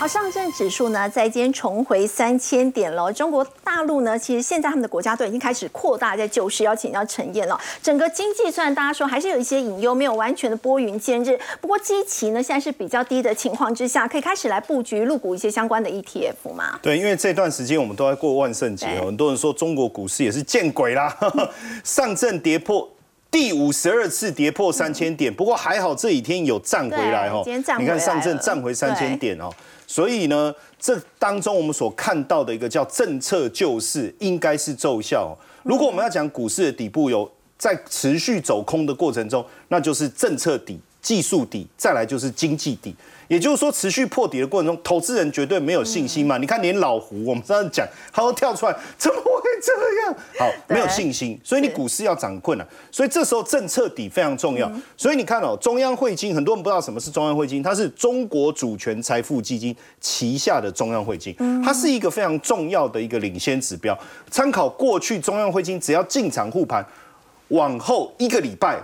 好，上证指数呢，在今天重回三千点了。中国大陆呢，其实现在他们的国家队已经开始扩大在救市，邀请到陈燕了。整个经济虽然大家说还是有一些隐忧，没有完全的拨云见日，不过基期呢现在是比较低的情况之下，可以开始来布局入股一些相关的 ETF 嘛？
对，因为这段时间我们都在过万圣节哦，很多人说中国股市也是见鬼啦，上证跌破。第五十二次跌破三千点，不过还好这几天有站回来哦。你看上证站回三千点哦，所以呢，这当中我们所看到的一个叫政策救市，应该是奏效。如果我们要讲股市的底部有在持续走空的过程中，那就是政策底、技术底，再来就是经济底。也就是说，持续破底的过程中，投资人绝对没有信心嘛？你看，连老胡我们这样讲，他都跳出来，怎么会这样？好，没有信心，所以你股市要涨困难。所以这时候政策底非常重要。所以你看哦，中央汇金，很多人不知道什么是中央汇金，它是中国主权财富基金旗下的中央汇金，它是一个非常重要的一个领先指标。参考过去中央汇金，只要进场护盘，往后一个礼拜，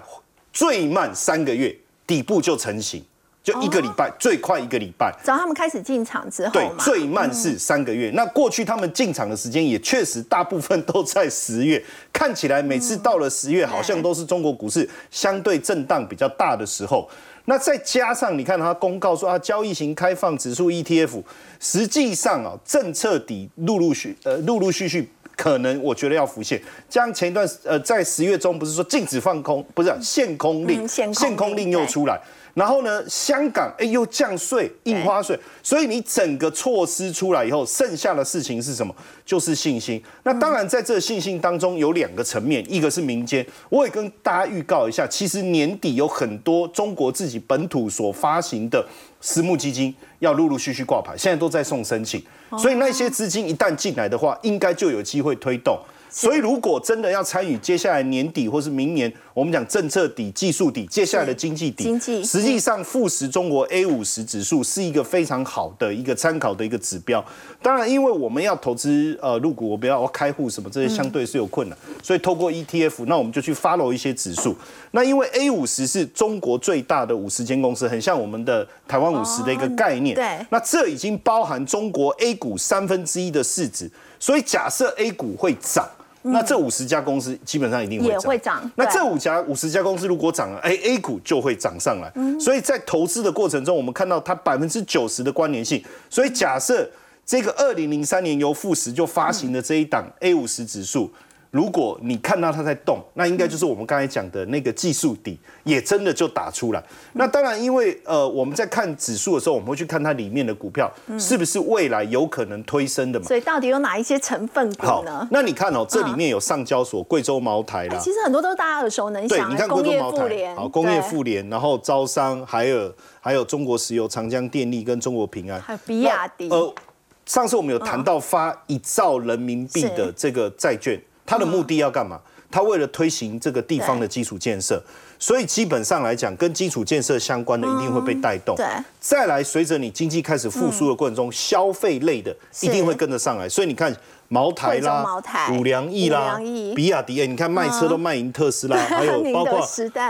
最慢三个月，底部就成型。就一个礼拜，最快一个礼拜。
只要他们开始进场之后，
对，最慢是三个月。那过去他们进场的时间也确实大部分都在十月，看起来每次到了十月，好像都是中国股市相对震荡比较大的时候。那再加上你看他公告说啊，交易型开放指数 ETF，实际上啊，政策底陆陆续呃陆陆续续可能我觉得要浮现。像前一段呃在十月中不是说禁止放空，不是限空令，限空令又出来。然后呢，香港哎又降税、印花税，所以你整个措施出来以后，剩下的事情是什么？就是信心。那当然，在这信心当中有两个层面，一个是民间，我也跟大家预告一下，其实年底有很多中国自己本土所发行的私募基金要陆陆续续挂牌，现在都在送申请，所以那些资金一旦进来的话，应该就有机会推动。所以，如果真的要参与接下来年底或是明年，我们讲政策底、技术底，接下来的经济底，
经济
实际上富时中国 A 五十指数是一个非常好的一个参考的一个指标。当然，因为我们要投资呃入股，我不要开户什么这些，相对是有困难，所以透过 ETF，那我们就去 follow 一些指数。那因为 A 五十是中国最大的五十间公司，很像我们的台湾五十的一个概念。
对。
那这已经包含中国 A 股三分之一的市值，所以假设 A 股会涨。那这五十家公司基本上一定会涨，
也会涨。
那这五家五十家公司如果涨了，哎，A 股就会涨上来。所以在投资的过程中，我们看到它百分之九十的关联性。所以假设这个二零零三年由富时就发行的这一档 A 五十指数。如果你看到它在动，那应该就是我们刚才讲的那个技术底，也真的就打出来。那当然，因为呃，我们在看指数的时候，我们会去看它里面的股票是不是未来有可能推升的嘛。
所以到底有哪一些成分股呢？
那你看哦，这里面有上交所、贵州茅台啦，
其实很多都是大家耳熟能
详。对，你看贵州茅
台，
好，工业富联，然后招商，海尔还有中国石油、长江电力跟中国平安，
还有比亚迪。呃，
上次我们有谈到发一兆人民币的这个债券。它的目的要干嘛？它为了推行这个地方的基础建设，所以基本上来讲，跟基础建设相关的一定会被带动。
对，
再来，随着你经济开始复苏的过程中，消费类的一定会跟得上来。所以你看，茅台啦、五粮液啦、比亚迪，哎，你看卖车都卖赢特斯拉，还有 包括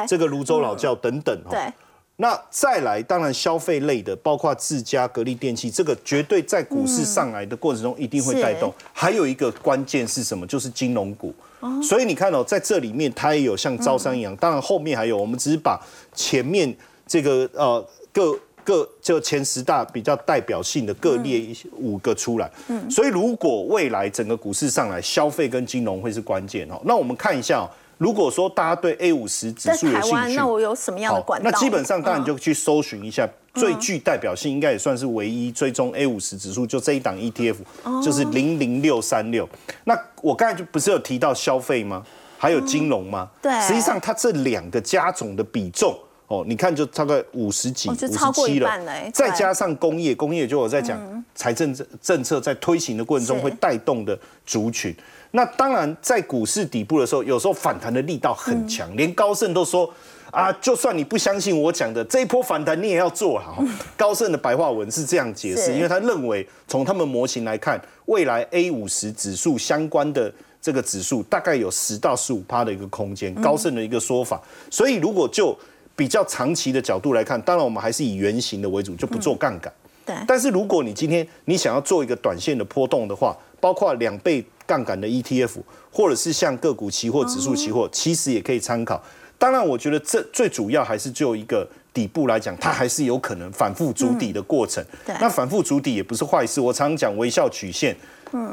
这个泸州老窖等等。哦。
对，
那再来，当然消费类的，包括自家、格力电器，这个绝对在股市上来的过程中一定会带动。还有一个关键是什么？就是金融股。所以你看哦，在这里面它也有像招商一样，当然后面还有，我们只是把前面这个呃各各就前十大比较代表性的各列一五个出来。所以如果未来整个股市上来，消费跟金融会是关键哦。那我们看一下哦。如果说大家对 A 五十指
在
数有兴，趣，
那我有什么样的管道？
那基本上当然
嗯
就去搜寻一下，最具代表性应该也算是唯一追踪 A 五十指数，就这一档 ETF，、就是
哦
零零六三六。那我刚才就不是有提到消费吗？还有金融吗？
对
实际上它这两个加总的比重。哦，你看就大概五十几、
哦
五十七了再加上工业，工业就我在讲财政政政策在推行的过程中
是
会带动的族群。那当然，在股市底部的时候，有时候反弹的力道很强，连高盛都说啊，就算你不相信我讲的这一波反弹，你也要做好。高盛的白话文是这样解释，因为他认为从他们模型来看，未来 A 五十指数相关的。这个指数大概有十到十五趴的一个空间，高盛的一个说法。所以如果就比较长期的角度来看，当然我们还是以圆形的为主，就不做杠杆。
对，
但是如果你今天你想要做一个短线的波动的话，包括两倍杠杆的 ETF，或者是像个股期货、指数期货，其实也可以参考。当然，我觉得这最主要还是就一个底部来讲，它还是有可能反复筑底的过程。
对
那反复筑底也不是坏事。我常常讲微笑曲线，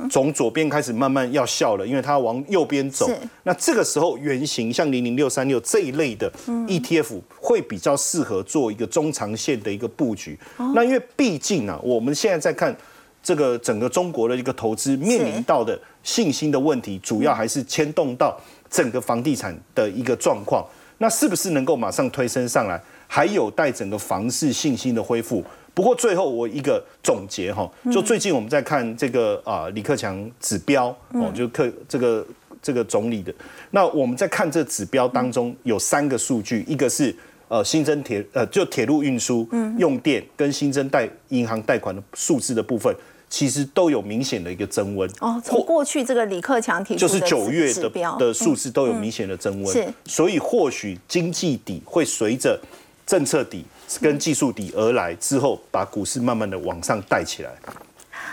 从左边开始慢慢要笑了，因为它往右边走。那这个时候圆形像零零六三六这一类的 ETF 会比较适合做一个中长线的一个布局。那因为毕竟啊，我们现在在看这个整个中国的一个投资面临到的信心的问题，主要还是牵动到整个房地产的一个状况。那是不是能够马上推升上来，还有待整个房市信心的恢复。不过最后我一个总结哈，就最近我们在看这个啊李克强指标哦，就克这个这个总理的。那我们在看这指标当中有三个数据，一个是呃新增铁呃就铁路运输、用电跟新增贷银行贷款的数字的部分，其实都有明显的一个增温。
哦，从过去这个李克强提出
就是九月的的数字都有明显的增温，
是。
所以或许经济底会随着政策底跟技术底而来之后，把股市慢慢的往上带起来。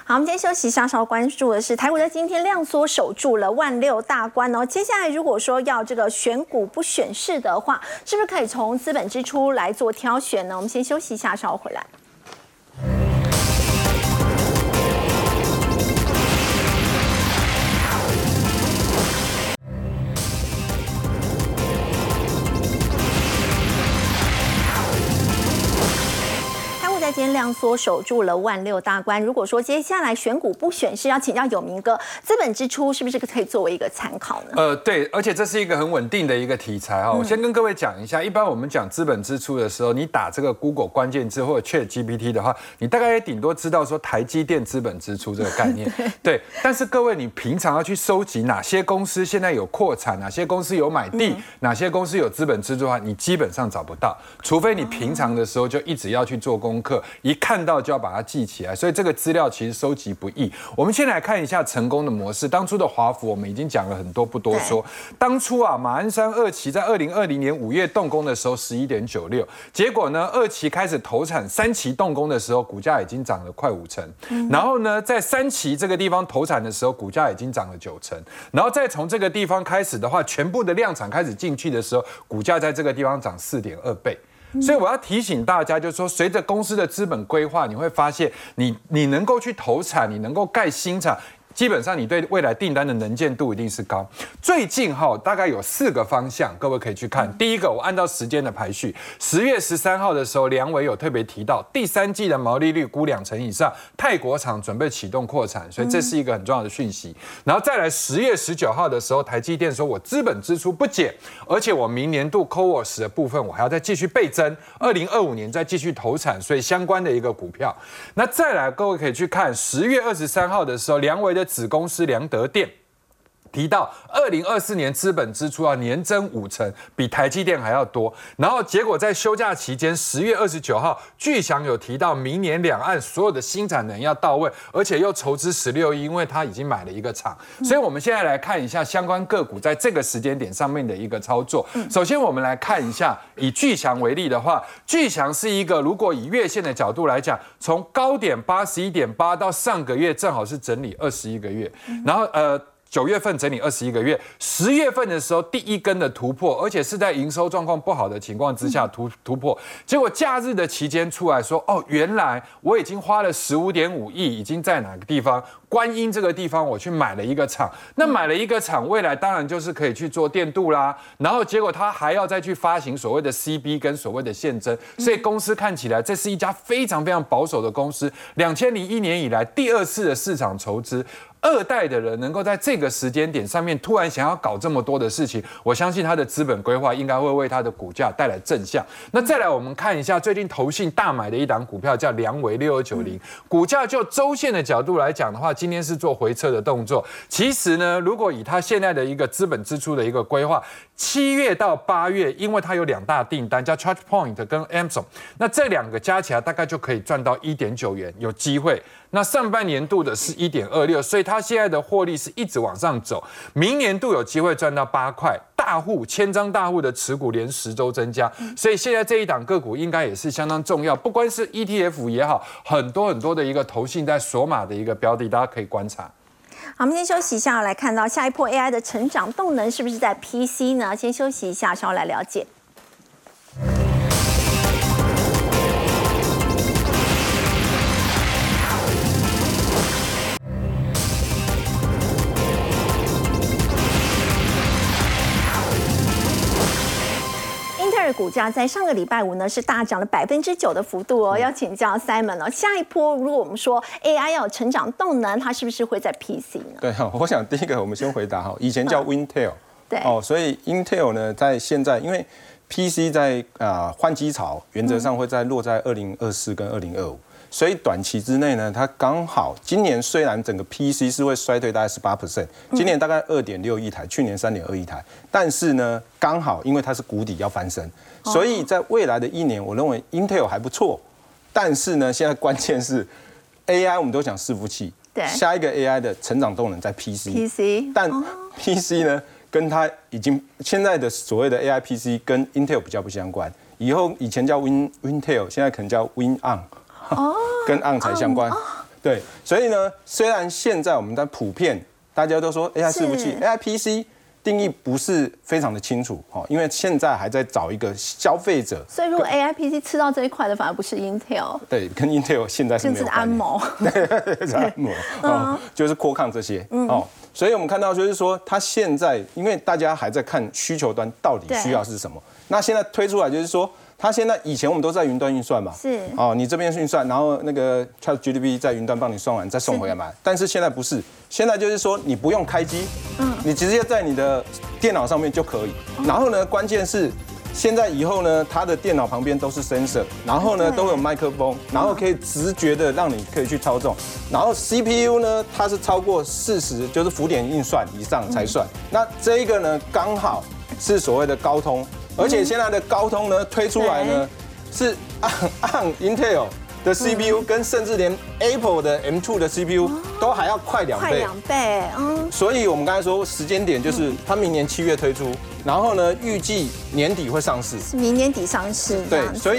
好，我们今天休息一下，稍关注的是台股在今天量缩守住了万六大关哦。接下来如果说要这个选股不选市的话，是不是可以从资本支出来做挑选呢？我们先休息一下，稍后回来。量缩守住了万六大关。如果说接下来选股不选市，要请教有明哥，资本支出是不是可以作为一个参考呢？
呃，对，而且这是一个很稳定的一个题材哈。我先跟各位讲一下，一般我们讲资本支出的时候，你打这个 Google 关键字或者 Chat GPT 的话，你大概也顶多知道说台积电资本支出这个概念。对，但是各位，你平常要去收集哪些公司现在有扩产，哪些公司有买地，哪些公司有资本支出的话，你基本上找不到，除非你平常的时候就一直要去做功课，一看到就要把它记起来。所以这个资料其实收集不易。我们先来看一下成功的模式。当初的华府我们已经讲了很多，不多说。当初啊，马鞍山二期在二零二零年五月动工的时候十一点九六，结果呢，二期开始投产，三期动工的时候，股价已经涨了快五成。然后呢，在三期这个地方投产的时候，股价已经涨了九成。然后再从这个地方开始的话，全部的量产开始进去的时候，股价在这个地方涨四点二倍。所以我要提醒大家，就是说，随着公司的资本规划，你会发现你，你能够去投产，你能够盖新厂。基本上你对未来订单的能见度一定是高。最近哈，大概有四个方向，各位可以去看。第一个，我按照时间的排序，十月十三号的时候，梁伟有特别提到，第三季的毛利率估两成以上，泰国厂准备启动扩产，所以这是一个很重要的讯息。然后再来十月十九号的时候，台积电说我资本支出不减，而且我明年度 CoWoS 的部分我还要再继续倍增，二零二五年再继续投产，所以相关的一个股票。那再来，各位可以去看十月二十三号的时候，梁伟的子公司良德店。提到二零二四年资本支出要年增五成，比台积电还要多。然后结果在休假期间，十月二十九号，巨祥有提到明年两岸所有的新产能要到位，而且又筹资十六亿，因为他已经买了一个厂。所以我们现在来看一下相关个股在这个时间点上面的一个操作。首先我们来看一下，以巨祥为例的话，巨祥是一个如果以月线的角度来讲，从高点八十一点八到上个月正好是整理二十一个月，然后呃。九月份整理二十一个月，十月份的时候第一根的突破，而且是在营收状况不好的情况之下突突破。结果假日的期间出来说，哦，原来我已经花了十五点五亿，已经在哪个地方？观音这个地方我去买了一个厂。那买了一个厂，未来当然就是可以去做电镀啦。然后结果他还要再去发行所谓的 CB 跟所谓的现增，所以公司看起来这是一家非常非常保守的公司。两千零一年以来第二次的市场筹资。二代的人能够在这个时间点上面突然想要搞这么多的事情，我相信他的资本规划应该会为他的股价带来正向。那再来我们看一下最近投信大买的一档股票叫良维六二九零，股价就周线的角度来讲的话，今天是做回撤的动作。其实呢，如果以他现在的一个资本支出的一个规划，七月到八月，因为它有两大订单叫 Charge Point 跟 Amazon，那这两个加起来大概就可以赚到一点九元，有机会。那上半年度的是一点二六，所以它现在的获利是一直往上走。明年度有机会赚到八块，大户千张大户的持股连十周增加，所以现在这一档个股应该也是相当重要。不光是 ETF 也好，很多很多的一个投信在锁码的一个标的，大家可以观察。
好，我们先休息一下，来看到下一波 AI 的成长动能是不是在 PC 呢？先休息一下，稍后来了解。股价在上个礼拜五呢是大涨了百分之九的幅度哦，要请教 Simon 哦，下一波如果我们说 AI 要有成长动能，它是不是会在 PC 呢？
对哈，我想第一个我们先回答哈，以前叫 Intel，
对
哦，所以 Intel 呢在现在因为 PC 在啊换机潮，原则上会在落在二零二四跟二零二五。所以短期之内呢，它刚好今年虽然整个 PC 是会衰退大概十八 percent，今年大概二点六亿台，去年三点二亿台，但是呢，刚好因为它是谷底要翻身，所以在未来的一年，我认为 Intel 还不错。但是呢，现在关键是 AI，我们都讲伺服器，
对，
下一个 AI 的成长动能在
PC，PC，
但 PC 呢，跟它已经现在的所谓的 AI PC 跟 Intel 比较不相关，以后以前叫 Win Intel，现在可能叫 Win On。哦，跟 On 才相关，对，所以呢，虽然现在我们在普遍大家都说 AI 伺服器，AI PC 定义不是非常的清楚，哦，因为现在还在找一个消费者。
所以如果 AI PC 吃到这一块的，反而不是 Intel。
对，跟 Intel 现在是没有
安谋，
对，安谋，哦，就是扩抗这些，哦，所以我们看到就是说，它现在因为大家还在看需求端到底需要是什么，那现在推出来就是说。它现在以前我们都在云端运算嘛，
是
哦，你这边运算，然后那个 Chat GPT 在云端帮你算完再送回来嘛。但是现在不是，现在就是说你不用开机，嗯，你直接在你的电脑上面就可以。然后呢，关键是现在以后呢，它的电脑旁边都是 sensor，然后呢都有麦克风，然后可以直觉的让你可以去操纵。然后 CPU 呢，它是超过四十，就是浮点运算以上才算。那这一个呢，刚好是所谓的高通。而且现在的高通呢推出来呢，是按按 Intel 的 CPU，跟甚至连 Apple 的 M2 的 CPU 都还要快两倍。快
两倍，嗯。
所以我们刚才说时间点就是它明年七月推出，然后呢预计年底会上市。
明年底上市。
对，所以。